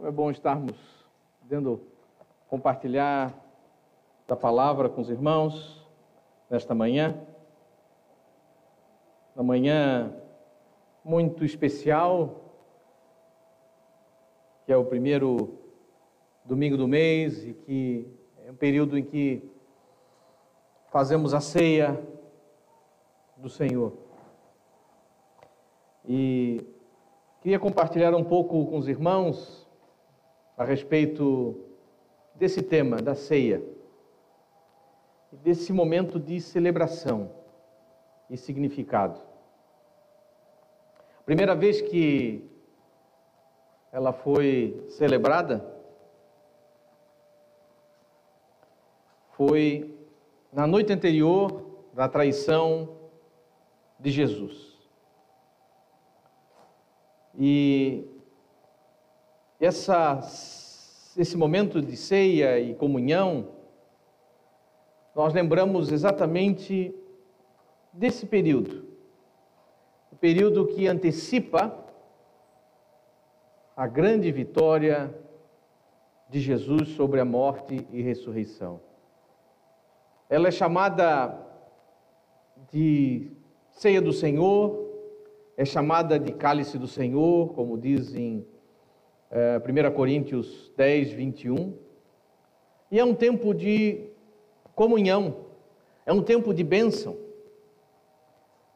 Como é bom estarmos podendo compartilhar da palavra com os irmãos nesta manhã. Uma manhã muito especial, que é o primeiro domingo do mês e que é um período em que fazemos a ceia do Senhor. E queria compartilhar um pouco com os irmãos a respeito desse tema, da ceia, desse momento de celebração e significado. Primeira vez que ela foi celebrada foi na noite anterior da traição de Jesus. E essa, esse momento de ceia e comunhão, nós lembramos exatamente desse período, o período que antecipa a grande vitória de Jesus sobre a morte e ressurreição. Ela é chamada de ceia do Senhor, é chamada de cálice do Senhor, como diz em 1 Coríntios 10, 21. E é um tempo de comunhão, é um tempo de bênção.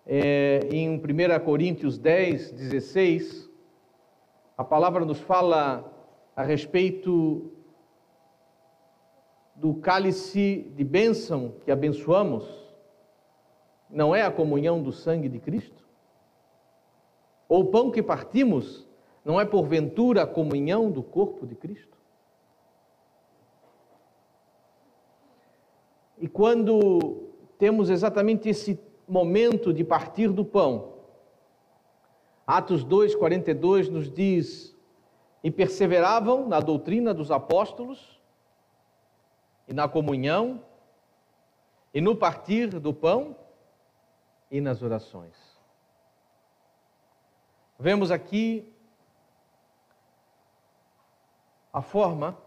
É, em 1 Coríntios 10, 16, a palavra nos fala a respeito do cálice de bênção que abençoamos. Não é a comunhão do sangue de Cristo? Ou o pão que partimos não é porventura a comunhão do corpo de Cristo? E quando temos exatamente esse momento de partir do pão, Atos 2, 42 nos diz: E perseveravam na doutrina dos apóstolos, e na comunhão, e no partir do pão, e nas orações. Vemos aqui a forma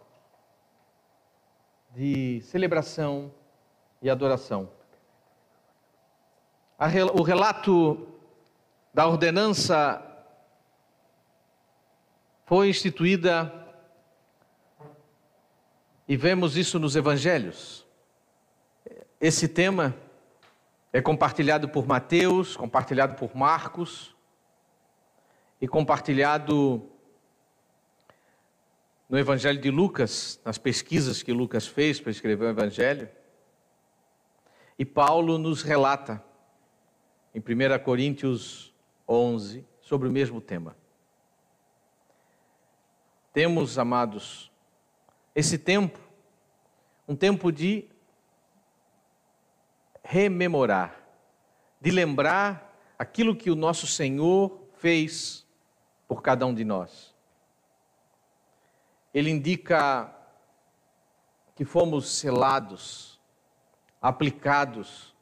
de celebração e adoração. O relato da ordenança foi instituída e vemos isso nos evangelhos. Esse tema é compartilhado por Mateus, compartilhado por Marcos e compartilhado no Evangelho de Lucas, nas pesquisas que Lucas fez para escrever o Evangelho. E Paulo nos relata, em 1 Coríntios 11, sobre o mesmo tema. Temos, amados, esse tempo, um tempo de rememorar, de lembrar aquilo que o nosso Senhor fez por cada um de nós ele indica que fomos selados, aplicados,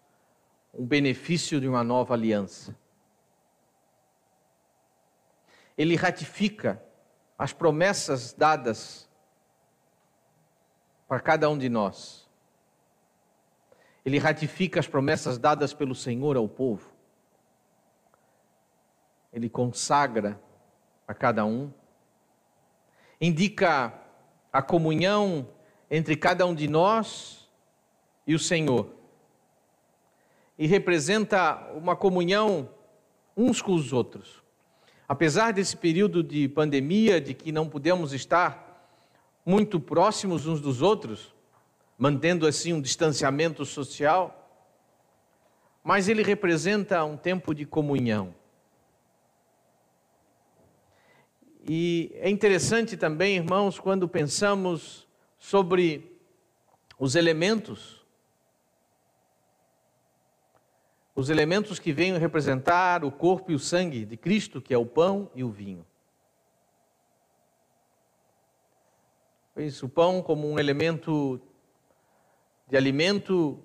um benefício de uma nova aliança. Ele ratifica as promessas dadas para cada um de nós. Ele ratifica as promessas dadas pelo Senhor ao povo. Ele consagra a cada um indica a comunhão entre cada um de nós e o Senhor. E representa uma comunhão uns com os outros. Apesar desse período de pandemia, de que não podemos estar muito próximos uns dos outros, mantendo assim um distanciamento social, mas ele representa um tempo de comunhão. E é interessante também, irmãos, quando pensamos sobre os elementos, os elementos que vêm representar o corpo e o sangue de Cristo, que é o pão e o vinho. Pois o pão como um elemento de alimento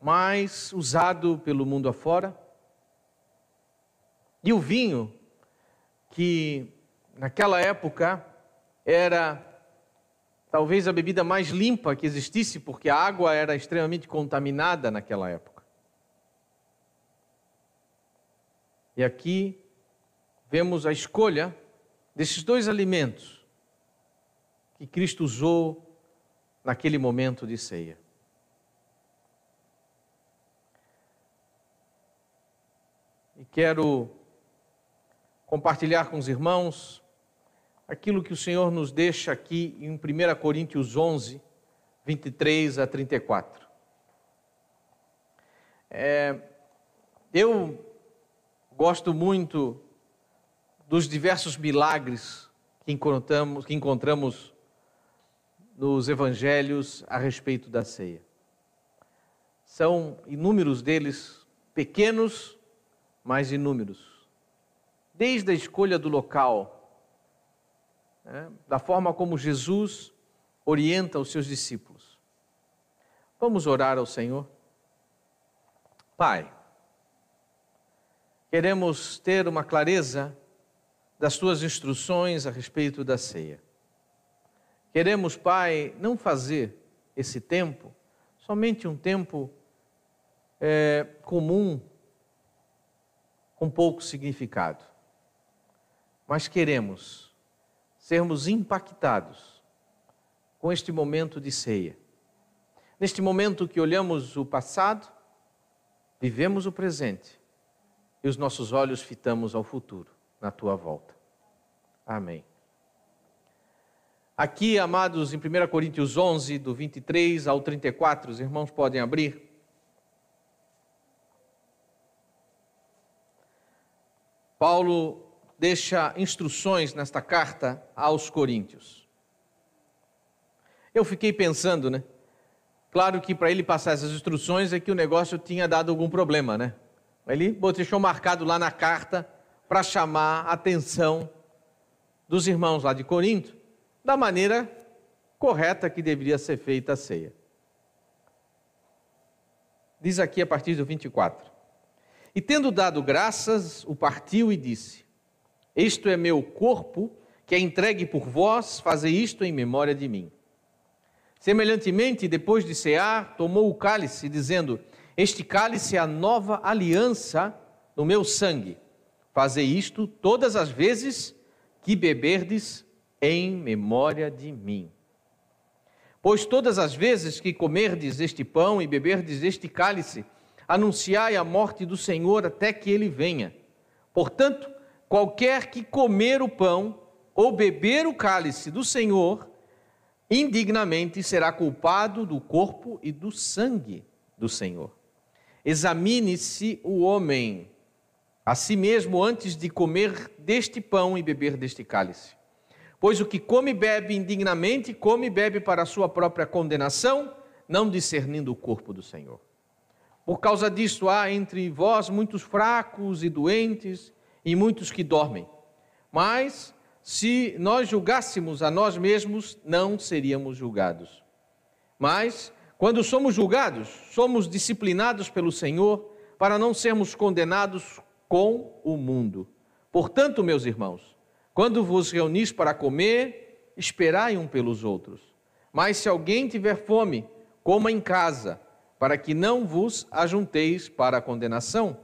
mais usado pelo mundo afora, e o vinho que naquela época era talvez a bebida mais limpa que existisse, porque a água era extremamente contaminada naquela época. E aqui vemos a escolha desses dois alimentos que Cristo usou naquele momento de ceia. E quero compartilhar com os irmãos aquilo que o Senhor nos deixa aqui em 1 Coríntios 11, 23 a 34. É, eu gosto muito dos diversos milagres que encontramos, que encontramos nos evangelhos a respeito da ceia. São inúmeros deles, pequenos, mas inúmeros. Desde a escolha do local, né, da forma como Jesus orienta os seus discípulos. Vamos orar ao Senhor? Pai, queremos ter uma clareza das tuas instruções a respeito da ceia. Queremos, Pai, não fazer esse tempo somente um tempo é, comum, com pouco significado, mas queremos sermos impactados com este momento de ceia. Neste momento que olhamos o passado, vivemos o presente e os nossos olhos fitamos ao futuro, na tua volta. Amém. Aqui, amados, em 1 Coríntios 11, do 23 ao 34, os irmãos podem abrir. Paulo deixa instruções nesta carta aos Coríntios. Eu fiquei pensando, né? Claro que para ele passar essas instruções é que o negócio tinha dado algum problema, né? Ele deixou marcado lá na carta para chamar a atenção dos irmãos lá de Corinto da maneira correta que deveria ser feita a ceia. Diz aqui a partir do 24: E tendo dado graças, o partiu e disse: isto é meu corpo, que é entregue por vós, fazei isto em memória de mim. Semelhantemente, depois de cear, tomou o cálice, dizendo: Este cálice é a nova aliança no meu sangue. Fazei isto todas as vezes que beberdes em memória de mim. Pois todas as vezes que comerdes este pão e beberdes este cálice, anunciai a morte do Senhor até que ele venha. Portanto, Qualquer que comer o pão ou beber o cálice do Senhor, indignamente será culpado do corpo e do sangue do Senhor. Examine-se o homem a si mesmo antes de comer deste pão e beber deste cálice. Pois o que come e bebe indignamente, come e bebe para a sua própria condenação, não discernindo o corpo do Senhor. Por causa disso, há entre vós muitos fracos e doentes, e muitos que dormem. Mas se nós julgássemos a nós mesmos, não seríamos julgados. Mas quando somos julgados, somos disciplinados pelo Senhor para não sermos condenados com o mundo. Portanto, meus irmãos, quando vos reunis para comer, esperai um pelos outros. Mas se alguém tiver fome, coma em casa, para que não vos ajunteis para a condenação.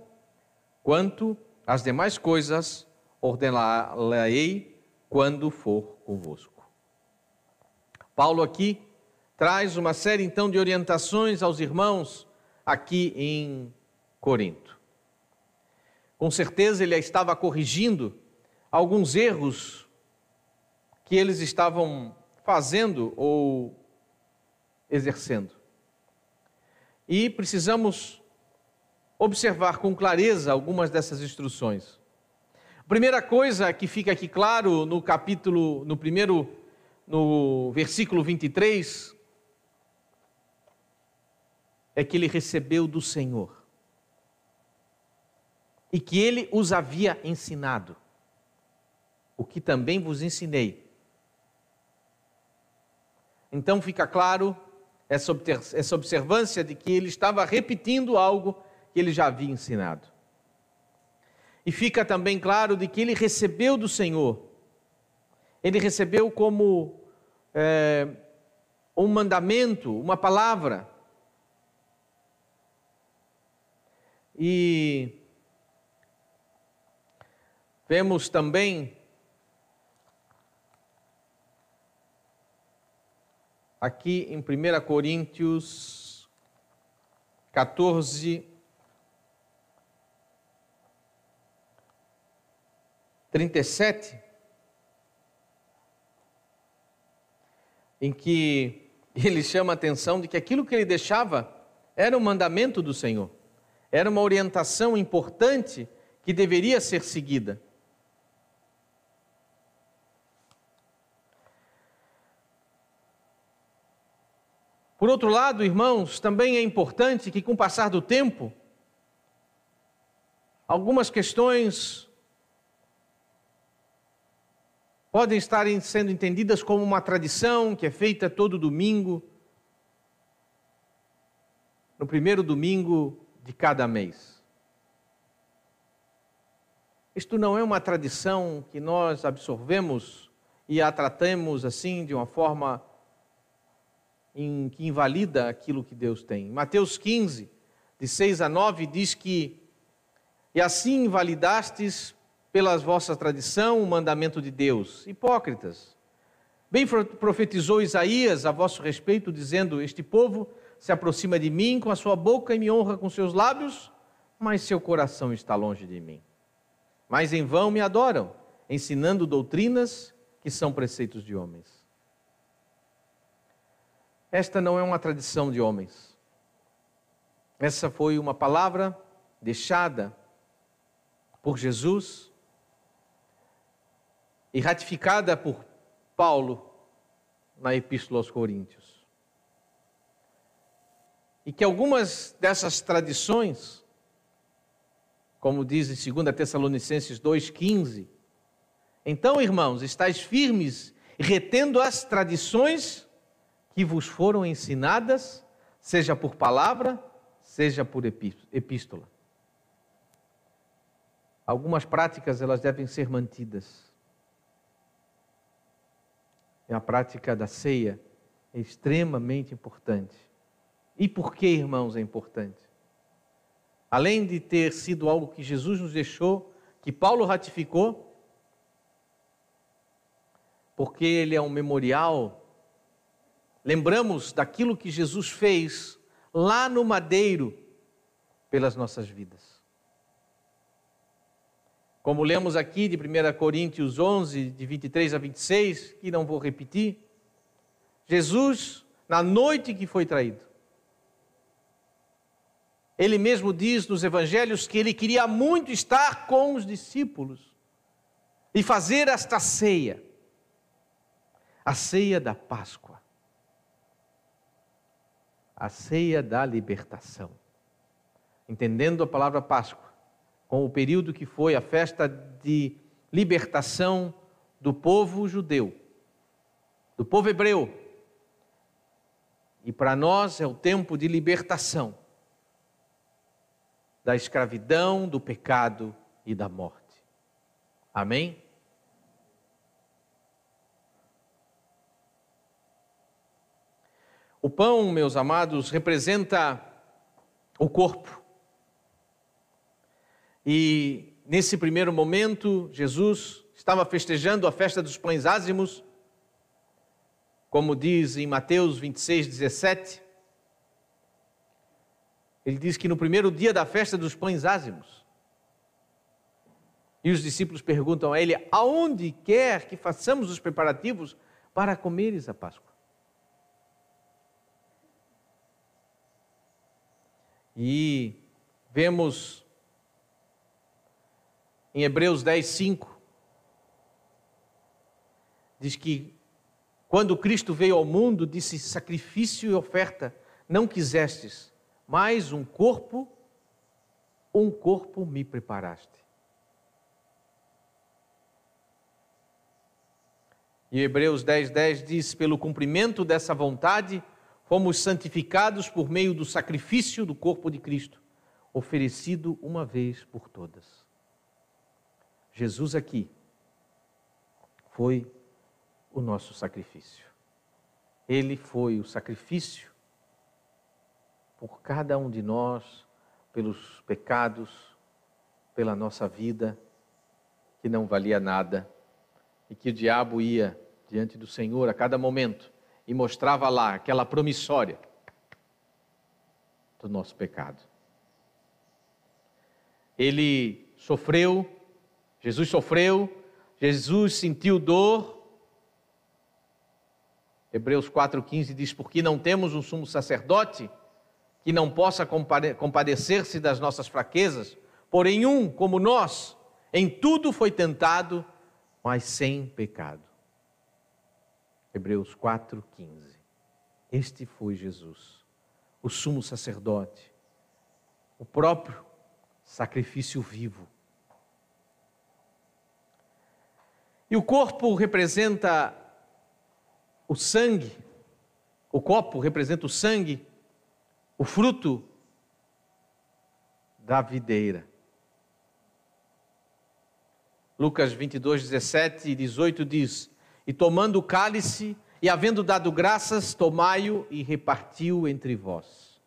Quanto as demais coisas ordenarei quando for convosco. Paulo aqui traz uma série então de orientações aos irmãos aqui em Corinto. Com certeza ele estava corrigindo alguns erros que eles estavam fazendo ou exercendo. E precisamos observar com clareza algumas dessas instruções. Primeira coisa que fica aqui claro no capítulo, no primeiro, no versículo 23, é que ele recebeu do Senhor e que ele os havia ensinado, o que também vos ensinei. Então fica claro essa observância de que ele estava repetindo algo que ele já havia ensinado. E fica também claro de que ele recebeu do Senhor ele recebeu como é, um mandamento, uma palavra. E vemos também aqui em 1 Coríntios 14, 37, em que ele chama a atenção de que aquilo que ele deixava era um mandamento do Senhor, era uma orientação importante que deveria ser seguida. Por outro lado, irmãos, também é importante que, com o passar do tempo, algumas questões podem estar sendo entendidas como uma tradição que é feita todo domingo, no primeiro domingo de cada mês. Isto não é uma tradição que nós absorvemos e a tratamos assim de uma forma em, que invalida aquilo que Deus tem. Mateus 15, de 6 a 9, diz que e assim invalidastes pela vossa tradição o mandamento de Deus. Hipócritas. Bem profetizou Isaías a vosso respeito, dizendo: Este povo se aproxima de mim com a sua boca e me honra com seus lábios, mas seu coração está longe de mim. Mas em vão me adoram, ensinando doutrinas que são preceitos de homens. Esta não é uma tradição de homens. Essa foi uma palavra deixada por Jesus e ratificada por Paulo na Epístola aos Coríntios. E que algumas dessas tradições, como diz em 2 Tessalonicenses 2,15, então, irmãos, estáis firmes, retendo as tradições que vos foram ensinadas, seja por palavra, seja por epístola. Algumas práticas elas devem ser mantidas a prática da ceia é extremamente importante. E por que, irmãos, é importante? Além de ter sido algo que Jesus nos deixou, que Paulo ratificou, porque ele é um memorial, lembramos daquilo que Jesus fez lá no madeiro pelas nossas vidas. Como lemos aqui de 1 Coríntios 11, de 23 a 26, que não vou repetir, Jesus, na noite que foi traído, ele mesmo diz nos evangelhos que ele queria muito estar com os discípulos e fazer esta ceia, a ceia da Páscoa, a ceia da libertação. Entendendo a palavra Páscoa, com o período que foi a festa de libertação do povo judeu, do povo hebreu. E para nós é o tempo de libertação da escravidão, do pecado e da morte. Amém? O pão, meus amados, representa o corpo. E nesse primeiro momento, Jesus estava festejando a festa dos pães ázimos, como diz em Mateus 26, 17. Ele diz que no primeiro dia da festa dos pães ázimos, e os discípulos perguntam a ele: aonde quer que façamos os preparativos para comeres a Páscoa? E vemos em Hebreus 10, 5, diz que quando Cristo veio ao mundo, disse: sacrifício e oferta não quisestes, mas um corpo, um corpo me preparaste. E Hebreus 10, 10 diz: pelo cumprimento dessa vontade, fomos santificados por meio do sacrifício do corpo de Cristo, oferecido uma vez por todas. Jesus aqui foi o nosso sacrifício. Ele foi o sacrifício por cada um de nós, pelos pecados, pela nossa vida, que não valia nada, e que o diabo ia diante do Senhor a cada momento e mostrava lá aquela promissória do nosso pecado. Ele sofreu, Jesus sofreu, Jesus sentiu dor. Hebreus 4,15 diz: Porque não temos um sumo sacerdote que não possa compadecer-se das nossas fraquezas, porém, um como nós, em tudo foi tentado, mas sem pecado. Hebreus 4,15. Este foi Jesus, o sumo sacerdote, o próprio sacrifício vivo. E o corpo representa o sangue, o copo representa o sangue, o fruto da videira. Lucas 22, 17 e 18 diz: E tomando o cálice, e havendo dado graças, tomai-o e repartiu entre vós.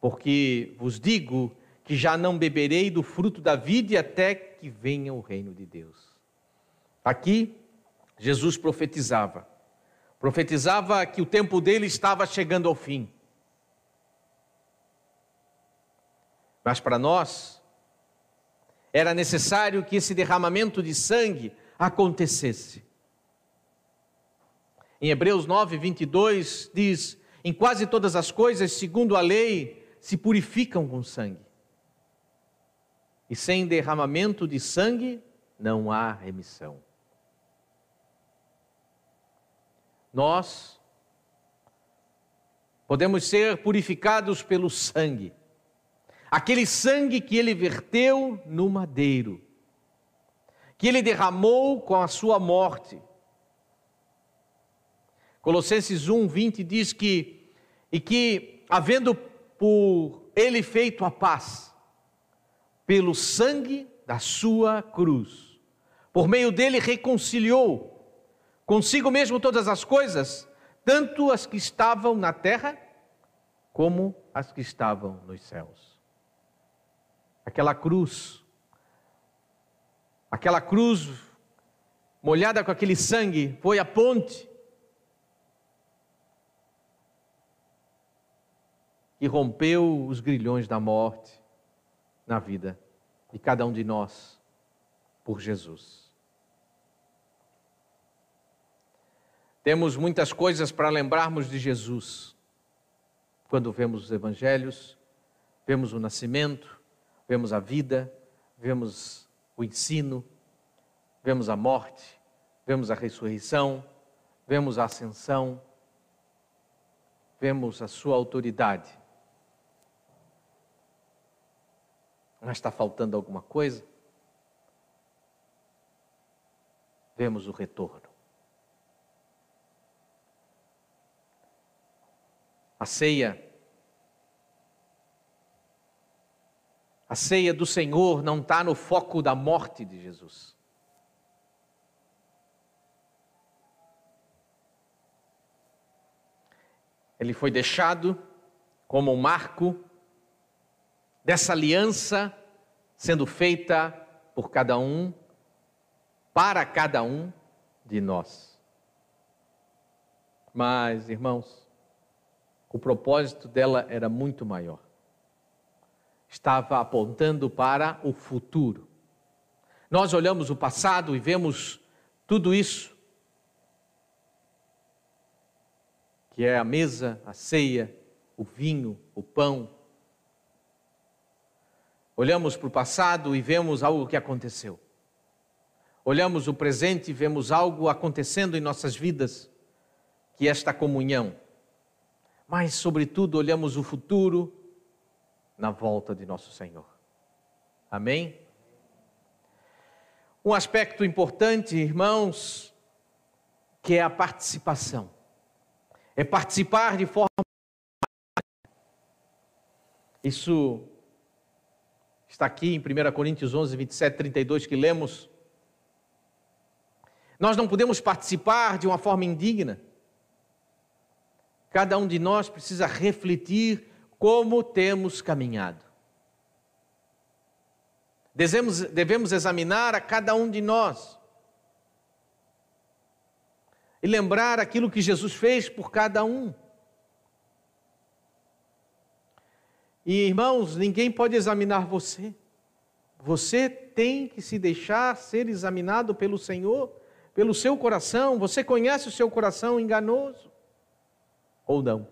Porque vos digo que já não beberei do fruto da vide até que venha o reino de Deus. Aqui, Jesus profetizava. Profetizava que o tempo dele estava chegando ao fim. Mas para nós, era necessário que esse derramamento de sangue acontecesse. Em Hebreus 9, 22 diz: Em quase todas as coisas, segundo a lei, se purificam com sangue. E sem derramamento de sangue, não há remissão. Nós podemos ser purificados pelo sangue aquele sangue que ele verteu no madeiro, que ele derramou com a sua morte. Colossenses 1, 20 diz que, e que, havendo por ele feito a paz, pelo sangue da sua cruz, por meio dele reconciliou consigo mesmo todas as coisas, tanto as que estavam na terra, como as que estavam nos céus. Aquela cruz, aquela cruz molhada com aquele sangue, foi a ponte que rompeu os grilhões da morte na vida de cada um de nós por Jesus. Temos muitas coisas para lembrarmos de Jesus. Quando vemos os evangelhos, vemos o nascimento, vemos a vida, vemos o ensino, vemos a morte, vemos a ressurreição, vemos a ascensão, vemos a sua autoridade. Mas está faltando alguma coisa? Vemos o retorno. A ceia A ceia do Senhor não está no foco da morte de Jesus. Ele foi deixado como um marco dessa aliança sendo feita por cada um, para cada um de nós. Mas, irmãos, o propósito dela era muito maior estava apontando para o futuro. Nós olhamos o passado e vemos tudo isso, que é a mesa, a ceia, o vinho, o pão. Olhamos para o passado e vemos algo que aconteceu. Olhamos o presente e vemos algo acontecendo em nossas vidas, que é esta comunhão. Mas, sobretudo, olhamos o futuro na volta de nosso Senhor. Amém? Um aspecto importante, irmãos, que é a participação. É participar de forma. Isso está aqui em 1 Coríntios 11, 27, 32, que lemos. Nós não podemos participar de uma forma indigna. Cada um de nós precisa refletir como temos caminhado. Devemos, devemos examinar a cada um de nós e lembrar aquilo que Jesus fez por cada um. E irmãos, ninguém pode examinar você. Você tem que se deixar ser examinado pelo Senhor, pelo seu coração. Você conhece o seu coração enganoso ou não?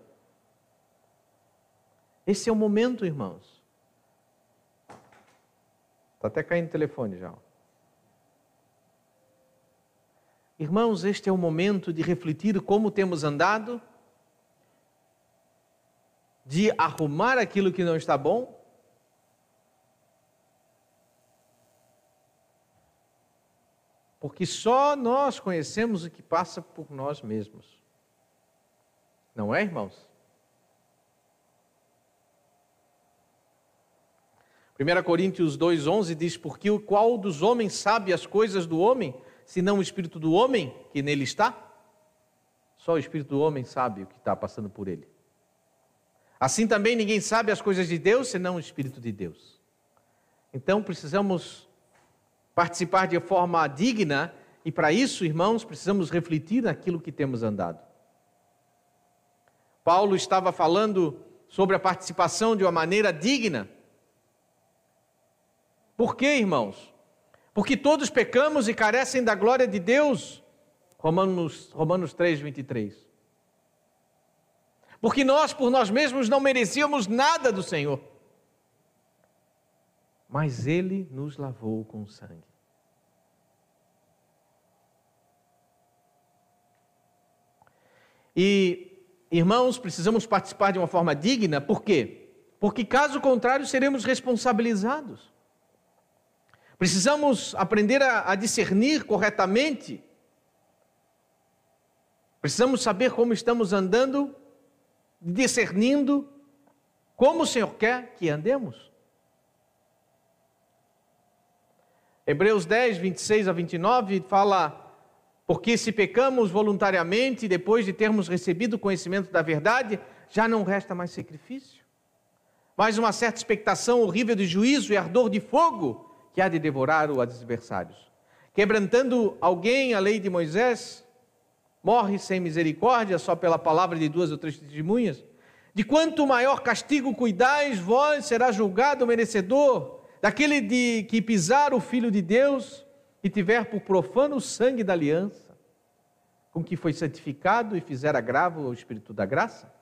Esse é o momento, irmãos. Está até caindo o telefone já. Irmãos, este é o momento de refletir como temos andado, de arrumar aquilo que não está bom. Porque só nós conhecemos o que passa por nós mesmos. Não é, irmãos? 1 Coríntios 2,11 diz: Porque o qual dos homens sabe as coisas do homem, senão o espírito do homem que nele está? Só o espírito do homem sabe o que está passando por ele. Assim também ninguém sabe as coisas de Deus, senão o espírito de Deus. Então precisamos participar de forma digna e para isso, irmãos, precisamos refletir naquilo que temos andado. Paulo estava falando sobre a participação de uma maneira digna. Por quê, irmãos? Porque todos pecamos e carecem da glória de Deus. Romanos, Romanos 3, 23. Porque nós, por nós mesmos, não merecíamos nada do Senhor. Mas Ele nos lavou com sangue. E, irmãos, precisamos participar de uma forma digna, por quê? Porque, caso contrário, seremos responsabilizados. Precisamos aprender a, a discernir corretamente. Precisamos saber como estamos andando, discernindo como o Senhor quer que andemos. Hebreus 10, 26 a 29 fala: Porque se pecamos voluntariamente, depois de termos recebido o conhecimento da verdade, já não resta mais sacrifício, mas uma certa expectação horrível de juízo e ardor de fogo que há de devorar os adversários. Quebrantando alguém a lei de Moisés, morre sem misericórdia só pela palavra de duas ou três testemunhas. De quanto maior castigo cuidais, vós será julgado merecedor daquele de que pisar o Filho de Deus e tiver por profano o sangue da aliança, com que foi santificado e fizer agravo ao Espírito da graça?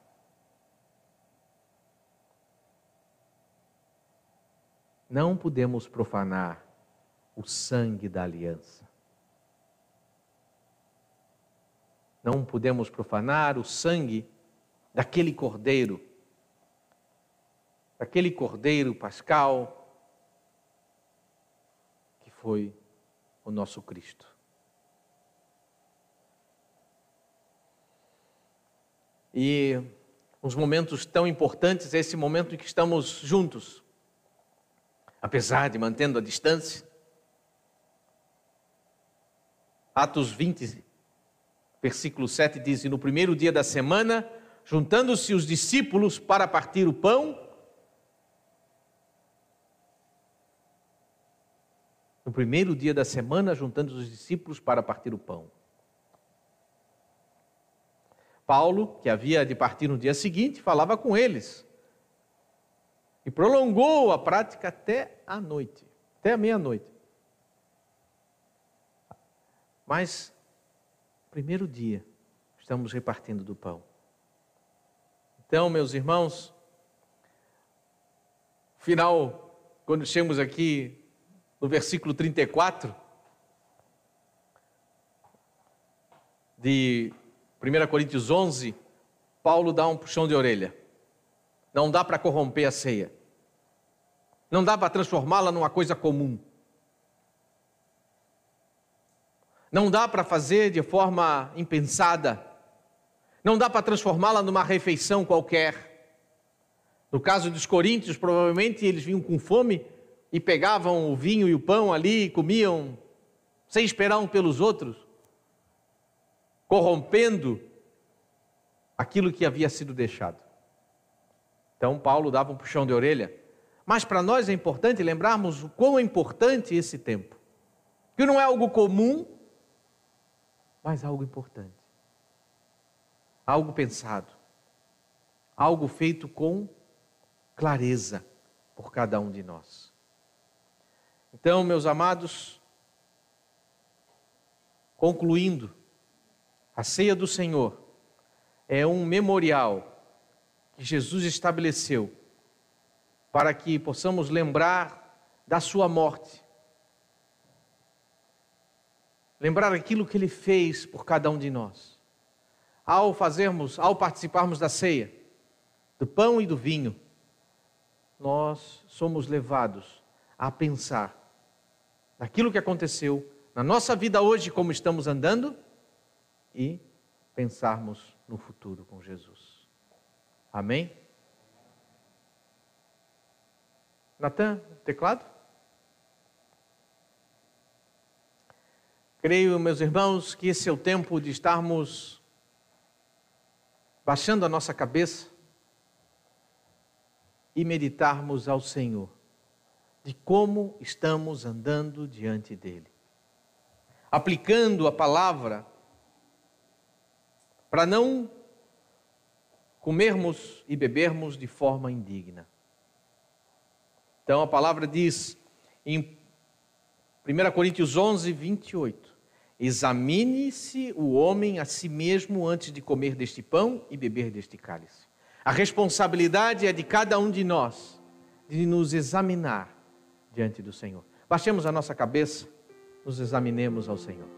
Não podemos profanar o sangue da aliança. Não podemos profanar o sangue daquele cordeiro, daquele cordeiro pascal que foi o nosso Cristo. E uns momentos tão importantes, esse momento em que estamos juntos, apesar de mantendo a distância. Atos 20, versículo 7 diz: E no primeiro dia da semana, juntando-se os discípulos para partir o pão, no primeiro dia da semana, juntando os discípulos para partir o pão. Paulo, que havia de partir no dia seguinte, falava com eles e prolongou a prática até a noite, até a meia-noite. Mas, primeiro dia, estamos repartindo do pão. Então, meus irmãos, final, quando chegamos aqui no versículo 34 de 1 Coríntios 11, Paulo dá um puxão de orelha. Não dá para corromper a ceia. Não dá para transformá-la numa coisa comum. Não dá para fazer de forma impensada. Não dá para transformá-la numa refeição qualquer. No caso dos coríntios, provavelmente eles vinham com fome e pegavam o vinho e o pão ali e comiam sem esperar um pelos outros. corrompendo aquilo que havia sido deixado. Então, Paulo dava um puxão de orelha. Mas para nós é importante lembrarmos o quão é importante esse tempo. Que não é algo comum, mas algo importante. Algo pensado. Algo feito com clareza por cada um de nós. Então, meus amados, concluindo, a ceia do Senhor é um memorial que Jesus estabeleceu para que possamos lembrar da sua morte. Lembrar aquilo que ele fez por cada um de nós. Ao fazermos, ao participarmos da ceia, do pão e do vinho, nós somos levados a pensar naquilo que aconteceu na nossa vida hoje, como estamos andando, e pensarmos no futuro com Jesus. Amém? Natan, teclado? Creio, meus irmãos, que esse é o tempo de estarmos baixando a nossa cabeça e meditarmos ao Senhor de como estamos andando diante dele. Aplicando a palavra para não comermos e bebermos de forma indigna. Então a palavra diz em 1 Coríntios 11, 28: Examine-se o homem a si mesmo antes de comer deste pão e beber deste cálice. A responsabilidade é de cada um de nós de nos examinar diante do Senhor. Baixemos a nossa cabeça, nos examinemos ao Senhor.